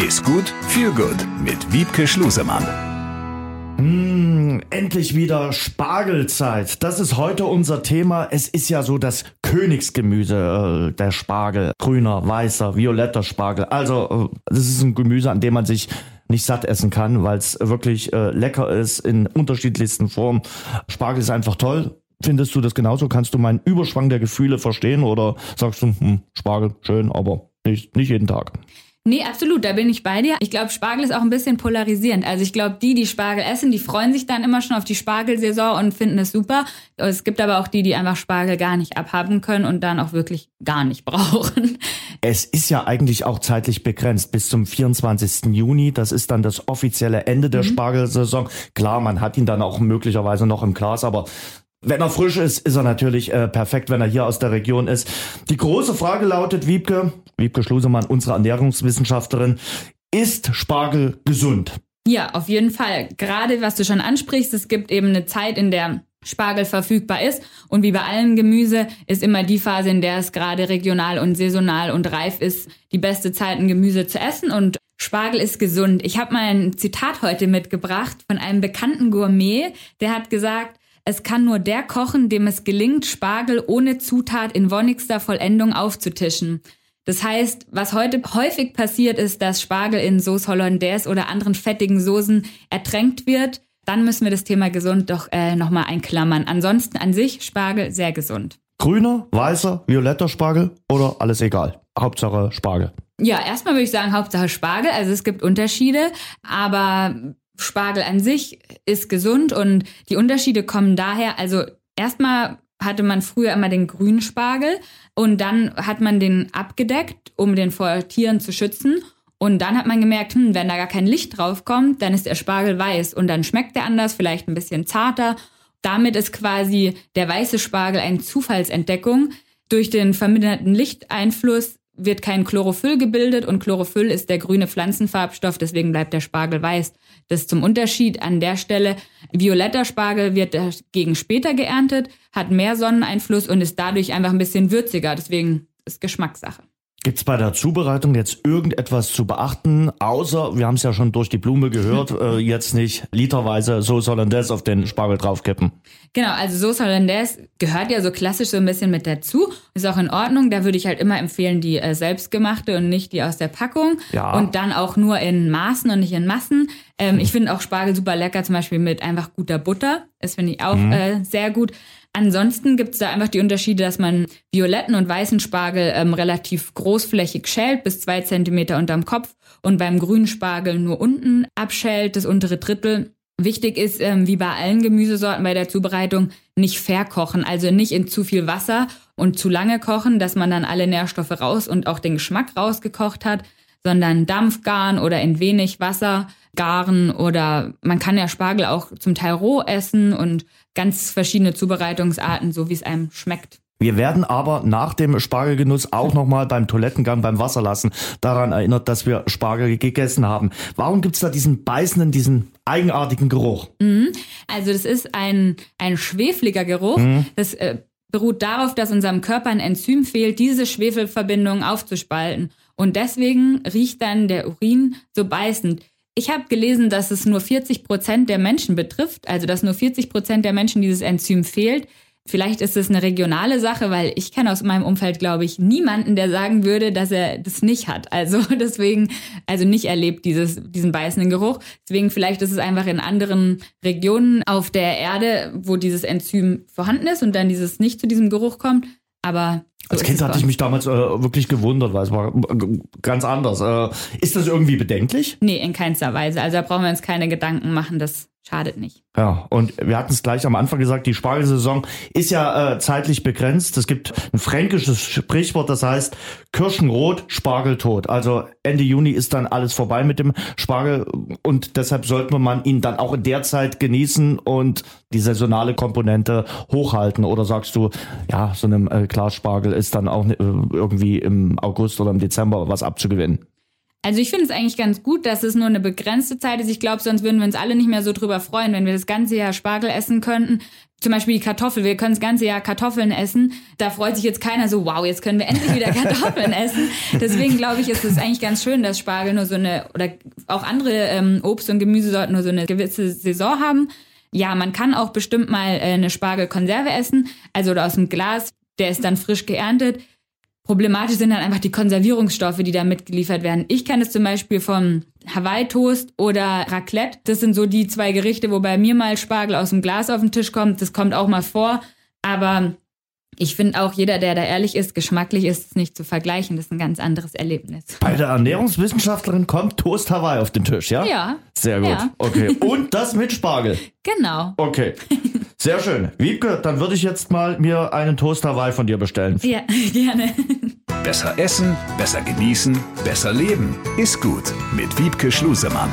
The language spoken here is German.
Ist gut, viel gut mit Wiebke Schlusemann. Mmh, endlich wieder Spargelzeit. Das ist heute unser Thema. Es ist ja so das Königsgemüse, äh, der Spargel. Grüner, weißer, violetter Spargel. Also, äh, das ist ein Gemüse, an dem man sich nicht satt essen kann, weil es wirklich äh, lecker ist in unterschiedlichsten Formen. Spargel ist einfach toll. Findest du das genauso? Kannst du meinen Überschwang der Gefühle verstehen oder sagst du, hm, Spargel, schön, aber nicht, nicht jeden Tag? Nee, absolut, da bin ich bei dir. Ich glaube, Spargel ist auch ein bisschen polarisierend. Also ich glaube, die, die Spargel essen, die freuen sich dann immer schon auf die Spargelsaison und finden es super. Es gibt aber auch die, die einfach Spargel gar nicht abhaben können und dann auch wirklich gar nicht brauchen. Es ist ja eigentlich auch zeitlich begrenzt bis zum 24. Juni. Das ist dann das offizielle Ende der mhm. Spargelsaison. Klar, man hat ihn dann auch möglicherweise noch im Glas, aber wenn er frisch ist, ist er natürlich äh, perfekt, wenn er hier aus der Region ist. Die große Frage lautet, Wiebke, Wiebke Schlusemann, unsere Ernährungswissenschaftlerin, ist Spargel gesund? Ja, auf jeden Fall. Gerade was du schon ansprichst, es gibt eben eine Zeit, in der Spargel verfügbar ist. Und wie bei allem Gemüse ist immer die Phase, in der es gerade regional und saisonal und reif ist, die beste Zeit, ein Gemüse zu essen. Und Spargel ist gesund. Ich habe mal ein Zitat heute mitgebracht von einem bekannten Gourmet, der hat gesagt, es kann nur der kochen, dem es gelingt, Spargel ohne Zutat in wonnigster Vollendung aufzutischen. Das heißt, was heute häufig passiert ist, dass Spargel in Sauce Hollandaise oder anderen fettigen Soßen ertränkt wird. Dann müssen wir das Thema gesund doch äh, nochmal einklammern. Ansonsten an sich Spargel sehr gesund. Grüner, weißer, violetter Spargel oder alles egal? Hauptsache Spargel. Ja, erstmal würde ich sagen Hauptsache Spargel. Also es gibt Unterschiede, aber Spargel an sich ist gesund und die Unterschiede kommen daher, also erstmal hatte man früher immer den grünen Spargel und dann hat man den abgedeckt, um den vor Tieren zu schützen. Und dann hat man gemerkt, hm, wenn da gar kein Licht drauf kommt, dann ist der Spargel weiß und dann schmeckt er anders, vielleicht ein bisschen zarter. Damit ist quasi der weiße Spargel eine Zufallsentdeckung. Durch den verminderten Lichteinfluss wird kein Chlorophyll gebildet und Chlorophyll ist der grüne Pflanzenfarbstoff, deswegen bleibt der Spargel weiß. Das zum Unterschied an der Stelle. Violetter Spargel wird dagegen später geerntet, hat mehr Sonneneinfluss und ist dadurch einfach ein bisschen würziger, deswegen ist Geschmackssache. Gibt's bei der Zubereitung jetzt irgendetwas zu beachten, außer, wir haben es ja schon durch die Blume gehört, äh, jetzt nicht literweise Sauce Hollandaise auf den Spargel draufkippen? Genau, also Sauce Hollandaise gehört ja so klassisch so ein bisschen mit dazu. Ist auch in Ordnung. Da würde ich halt immer empfehlen, die äh, selbstgemachte und nicht die aus der Packung. Ja. Und dann auch nur in Maßen und nicht in Massen. Ähm, ich finde auch Spargel super lecker, zum Beispiel mit einfach guter Butter. Das finde ich auch mhm. äh, sehr gut. Ansonsten gibt es da einfach die Unterschiede, dass man violetten und weißen Spargel ähm, relativ großflächig schält, bis zwei Zentimeter unterm Kopf und beim grünen Spargel nur unten abschält, das untere Drittel. Wichtig ist, ähm, wie bei allen Gemüsesorten bei der Zubereitung, nicht verkochen, also nicht in zu viel Wasser und zu lange kochen, dass man dann alle Nährstoffe raus und auch den Geschmack rausgekocht hat, sondern Dampfgaren oder in wenig Wasser garen oder man kann ja Spargel auch zum Teil roh essen und ganz verschiedene Zubereitungsarten, so wie es einem schmeckt. Wir werden aber nach dem Spargelgenuss auch nochmal beim Toilettengang beim Wasserlassen daran erinnert, dass wir Spargel gegessen haben. Warum gibt's da diesen beißenden, diesen eigenartigen Geruch? Mhm. Also das ist ein, ein schwefliger Geruch. Mhm. Das äh, beruht darauf, dass unserem Körper ein Enzym fehlt, diese Schwefelverbindung aufzuspalten. Und deswegen riecht dann der Urin so beißend. Ich habe gelesen, dass es nur 40 Prozent der Menschen betrifft, also dass nur 40 Prozent der Menschen dieses Enzym fehlt. Vielleicht ist es eine regionale Sache, weil ich kenne aus meinem Umfeld, glaube ich, niemanden, der sagen würde, dass er das nicht hat. Also deswegen, also nicht erlebt dieses, diesen beißenden Geruch. Deswegen vielleicht ist es einfach in anderen Regionen auf der Erde, wo dieses Enzym vorhanden ist und dann dieses nicht zu diesem Geruch kommt. Aber so Als Kind hatte ich mich damals äh, wirklich gewundert, weil es war ganz anders. Äh, ist das irgendwie bedenklich? Nee, in keinster Weise. Also da brauchen wir uns keine Gedanken machen, das schadet nicht. Ja, und wir hatten es gleich am Anfang gesagt, die Spargelsaison ist ja äh, zeitlich begrenzt. Es gibt ein fränkisches Sprichwort, das heißt Kirschenrot, Spargel tot. Also Ende Juni ist dann alles vorbei mit dem Spargel und deshalb sollte man ihn dann auch in der Zeit genießen und die saisonale Komponente hochhalten. Oder sagst du, ja, so einem äh, Glas Spargel ist dann auch äh, irgendwie im August oder im Dezember was abzugewinnen? Also ich finde es eigentlich ganz gut, dass es nur eine begrenzte Zeit ist. Ich glaube, sonst würden wir uns alle nicht mehr so drüber freuen, wenn wir das ganze Jahr Spargel essen könnten. Zum Beispiel die Kartoffel. Wir können das ganze Jahr Kartoffeln essen. Da freut sich jetzt keiner so, wow, jetzt können wir endlich wieder Kartoffeln essen. Deswegen glaube ich, ist es eigentlich ganz schön, dass Spargel nur so eine, oder auch andere ähm, Obst- und Gemüsesorten nur so eine gewisse Saison haben. Ja, man kann auch bestimmt mal äh, eine Spargelkonserve essen, also oder aus dem Glas. Der ist dann frisch geerntet. Problematisch sind dann einfach die Konservierungsstoffe, die da mitgeliefert werden. Ich kenne es zum Beispiel vom Hawaii-Toast oder Raclette. Das sind so die zwei Gerichte, wo bei mir mal Spargel aus dem Glas auf den Tisch kommt. Das kommt auch mal vor. Aber ich finde auch, jeder, der da ehrlich ist, geschmacklich ist es nicht zu vergleichen. Das ist ein ganz anderes Erlebnis. Bei der Ernährungswissenschaftlerin kommt Toast Hawaii auf den Tisch, ja? Ja. Sehr gut. Ja. Okay. Und das mit Spargel. Genau. Okay. Sehr schön. Wiebke, dann würde ich jetzt mal mir einen Toast Hawaii von dir bestellen. Ja, gerne. Besser essen, besser genießen, besser leben. Ist gut mit Wiebke Schlusemann.